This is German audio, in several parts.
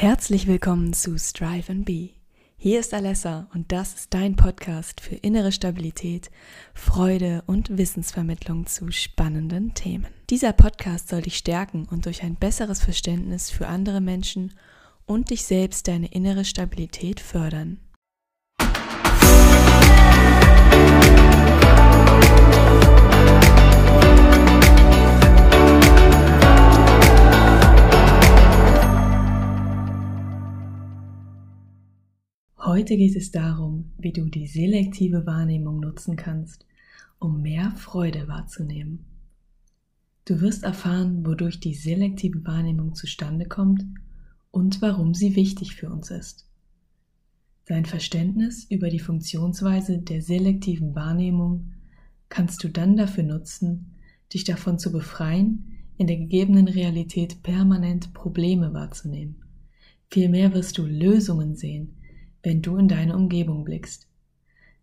Herzlich willkommen zu Strive and Be. Hier ist Alessa und das ist dein Podcast für innere Stabilität, Freude und Wissensvermittlung zu spannenden Themen. Dieser Podcast soll dich stärken und durch ein besseres Verständnis für andere Menschen und dich selbst deine innere Stabilität fördern. Heute geht es darum, wie du die selektive Wahrnehmung nutzen kannst, um mehr Freude wahrzunehmen. Du wirst erfahren, wodurch die selektive Wahrnehmung zustande kommt und warum sie wichtig für uns ist. Dein Verständnis über die Funktionsweise der selektiven Wahrnehmung kannst du dann dafür nutzen, dich davon zu befreien, in der gegebenen Realität permanent Probleme wahrzunehmen. Vielmehr wirst du Lösungen sehen, wenn du in deine Umgebung blickst.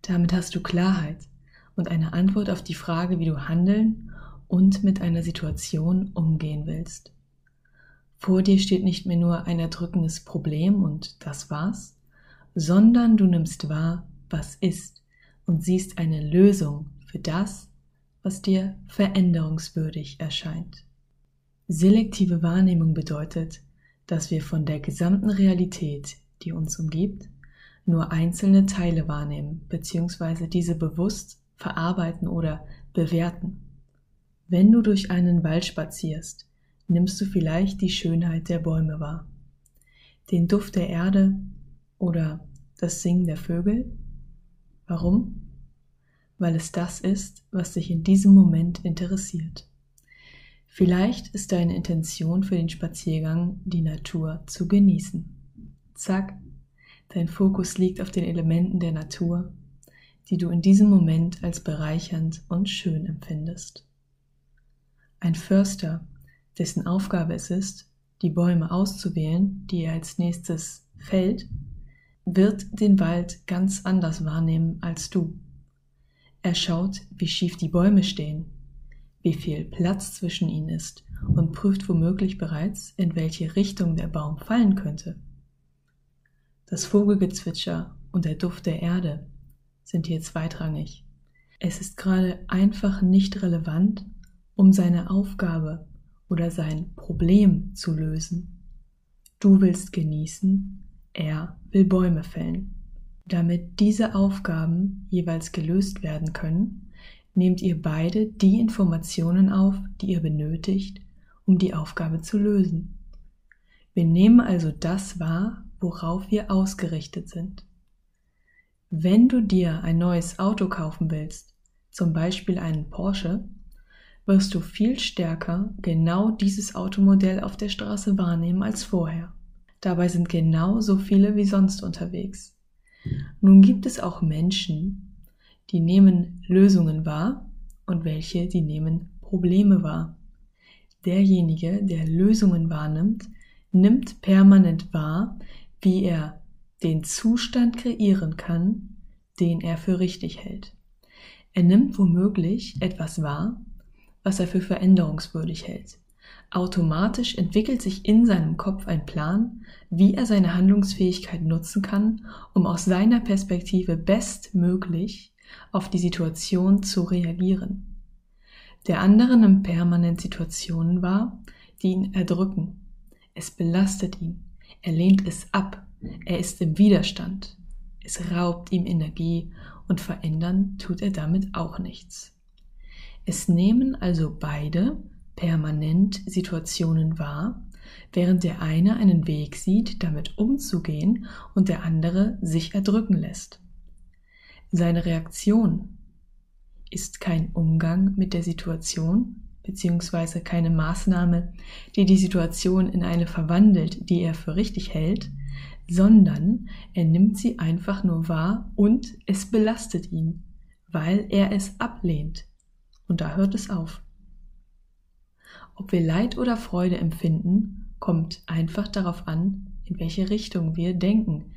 Damit hast du Klarheit und eine Antwort auf die Frage, wie du handeln und mit einer Situation umgehen willst. Vor dir steht nicht mehr nur ein erdrückendes Problem und das war's, sondern du nimmst wahr, was ist und siehst eine Lösung für das, was dir veränderungswürdig erscheint. Selektive Wahrnehmung bedeutet, dass wir von der gesamten Realität, die uns umgibt, nur einzelne Teile wahrnehmen bzw. diese bewusst verarbeiten oder bewerten. Wenn du durch einen Wald spazierst, nimmst du vielleicht die Schönheit der Bäume wahr, den Duft der Erde oder das Singen der Vögel. Warum? Weil es das ist, was dich in diesem Moment interessiert. Vielleicht ist deine Intention für den Spaziergang, die Natur zu genießen. Zack, Dein Fokus liegt auf den Elementen der Natur, die du in diesem Moment als bereichernd und schön empfindest. Ein Förster, dessen Aufgabe es ist, die Bäume auszuwählen, die er als nächstes fällt, wird den Wald ganz anders wahrnehmen als du. Er schaut, wie schief die Bäume stehen, wie viel Platz zwischen ihnen ist und prüft womöglich bereits, in welche Richtung der Baum fallen könnte. Das Vogelgezwitscher und der Duft der Erde sind hier zweitrangig. Es ist gerade einfach nicht relevant, um seine Aufgabe oder sein Problem zu lösen. Du willst genießen, er will Bäume fällen. Damit diese Aufgaben jeweils gelöst werden können, nehmt ihr beide die Informationen auf, die ihr benötigt, um die Aufgabe zu lösen. Wir nehmen also das wahr, worauf wir ausgerichtet sind. Wenn du dir ein neues Auto kaufen willst, zum Beispiel einen Porsche, wirst du viel stärker genau dieses Automodell auf der Straße wahrnehmen als vorher. Dabei sind genau so viele wie sonst unterwegs. Nun gibt es auch Menschen, die nehmen Lösungen wahr und welche, die nehmen Probleme wahr. Derjenige, der Lösungen wahrnimmt, nimmt permanent wahr, wie er den Zustand kreieren kann, den er für richtig hält. Er nimmt womöglich etwas wahr, was er für veränderungswürdig hält. Automatisch entwickelt sich in seinem Kopf ein Plan, wie er seine Handlungsfähigkeit nutzen kann, um aus seiner Perspektive bestmöglich auf die Situation zu reagieren. Der andere nimmt permanent Situationen wahr, die ihn erdrücken. Es belastet ihn. Er lehnt es ab, er ist im Widerstand, es raubt ihm Energie und verändern tut er damit auch nichts. Es nehmen also beide permanent Situationen wahr, während der eine einen Weg sieht, damit umzugehen und der andere sich erdrücken lässt. Seine Reaktion ist kein Umgang mit der Situation, beziehungsweise keine Maßnahme, die die Situation in eine verwandelt, die er für richtig hält, sondern er nimmt sie einfach nur wahr und es belastet ihn, weil er es ablehnt. Und da hört es auf. Ob wir Leid oder Freude empfinden, kommt einfach darauf an, in welche Richtung wir denken.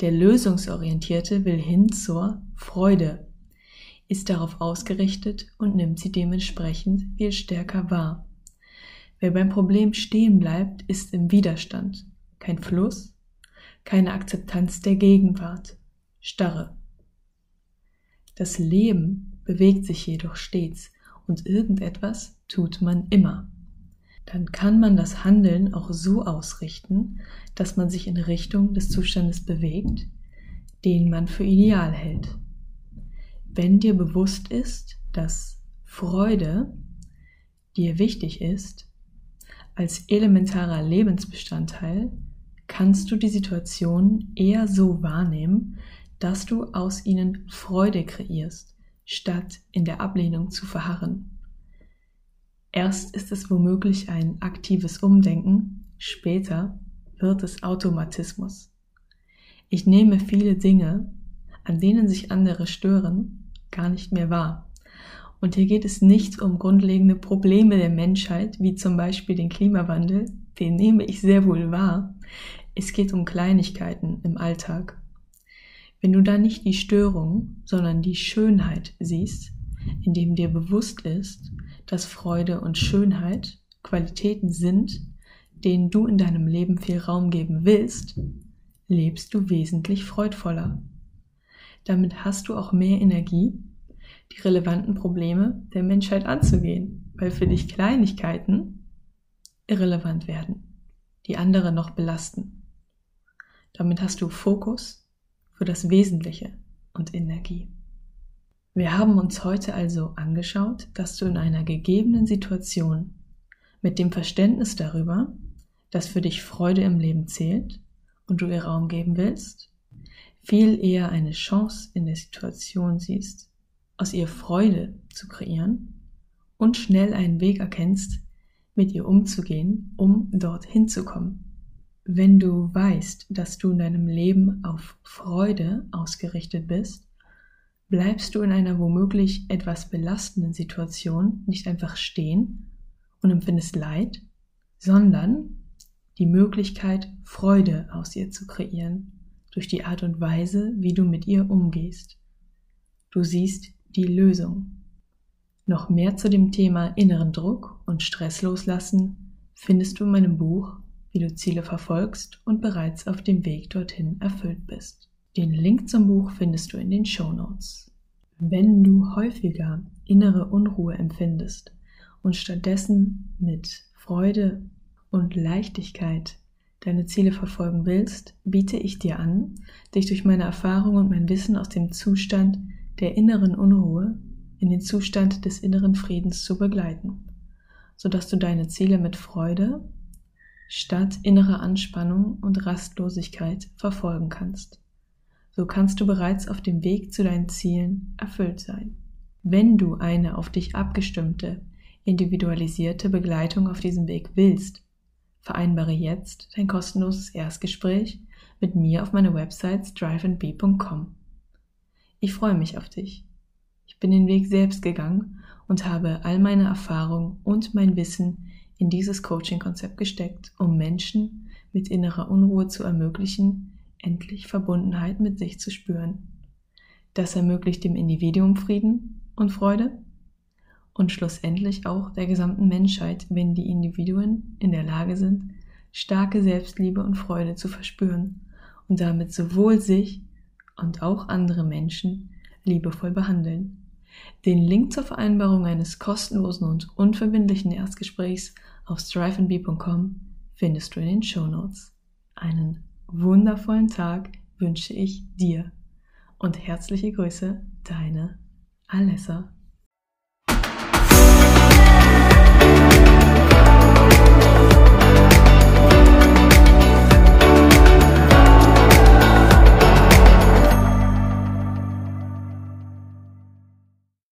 Der Lösungsorientierte will hin zur Freude ist darauf ausgerichtet und nimmt sie dementsprechend viel stärker wahr. Wer beim Problem stehen bleibt, ist im Widerstand kein Fluss, keine Akzeptanz der Gegenwart, Starre. Das Leben bewegt sich jedoch stets und irgendetwas tut man immer. Dann kann man das Handeln auch so ausrichten, dass man sich in Richtung des Zustandes bewegt, den man für ideal hält. Wenn dir bewusst ist, dass Freude dir wichtig ist, als elementarer Lebensbestandteil, kannst du die Situation eher so wahrnehmen, dass du aus ihnen Freude kreierst, statt in der Ablehnung zu verharren. Erst ist es womöglich ein aktives Umdenken, später wird es Automatismus. Ich nehme viele Dinge, an denen sich andere stören, gar nicht mehr wahr. Und hier geht es nicht um grundlegende Probleme der Menschheit, wie zum Beispiel den Klimawandel, den nehme ich sehr wohl wahr. Es geht um Kleinigkeiten im Alltag. Wenn du da nicht die Störung, sondern die Schönheit siehst, indem dir bewusst ist, dass Freude und Schönheit Qualitäten sind, denen du in deinem Leben viel Raum geben willst, lebst du wesentlich freudvoller. Damit hast du auch mehr Energie, die relevanten Probleme der Menschheit anzugehen, weil für dich Kleinigkeiten irrelevant werden, die andere noch belasten. Damit hast du Fokus für das Wesentliche und Energie. Wir haben uns heute also angeschaut, dass du in einer gegebenen Situation mit dem Verständnis darüber, dass für dich Freude im Leben zählt und du ihr Raum geben willst, viel eher eine Chance in der Situation siehst, aus ihr Freude zu kreieren und schnell einen Weg erkennst, mit ihr umzugehen, um dorthin zu kommen. Wenn du weißt, dass du in deinem Leben auf Freude ausgerichtet bist, bleibst du in einer womöglich etwas belastenden Situation nicht einfach stehen und empfindest Leid, sondern die Möglichkeit, Freude aus ihr zu kreieren, durch die Art und Weise, wie du mit ihr umgehst. Du siehst die Lösung. Noch mehr zu dem Thema inneren Druck und Stress loslassen findest du in meinem Buch, wie du Ziele verfolgst und bereits auf dem Weg dorthin erfüllt bist. Den Link zum Buch findest du in den Show Notes. Wenn du häufiger innere Unruhe empfindest und stattdessen mit Freude und Leichtigkeit deine Ziele verfolgen willst, biete ich dir an, dich durch meine Erfahrung und mein Wissen aus dem Zustand der inneren Unruhe in den Zustand des inneren Friedens zu begleiten, sodass du deine Ziele mit Freude statt innerer Anspannung und Rastlosigkeit verfolgen kannst. So kannst du bereits auf dem Weg zu deinen Zielen erfüllt sein. Wenn du eine auf dich abgestimmte, individualisierte Begleitung auf diesem Weg willst, vereinbare jetzt dein kostenloses Erstgespräch mit mir auf meiner Website striveandbe.com. Ich freue mich auf dich. Ich bin den Weg selbst gegangen und habe all meine Erfahrung und mein Wissen in dieses Coaching-Konzept gesteckt, um Menschen mit innerer Unruhe zu ermöglichen, endlich Verbundenheit mit sich zu spüren. Das ermöglicht dem Individuum Frieden und Freude und schlussendlich auch der gesamten Menschheit, wenn die Individuen in der Lage sind, starke Selbstliebe und Freude zu verspüren und damit sowohl sich und auch andere Menschen liebevoll behandeln. Den Link zur Vereinbarung eines kostenlosen und unverbindlichen Erstgesprächs auf striveandbe.com findest du in den Show Notes. Einen wundervollen Tag wünsche ich dir und herzliche Grüße, deine Alessa.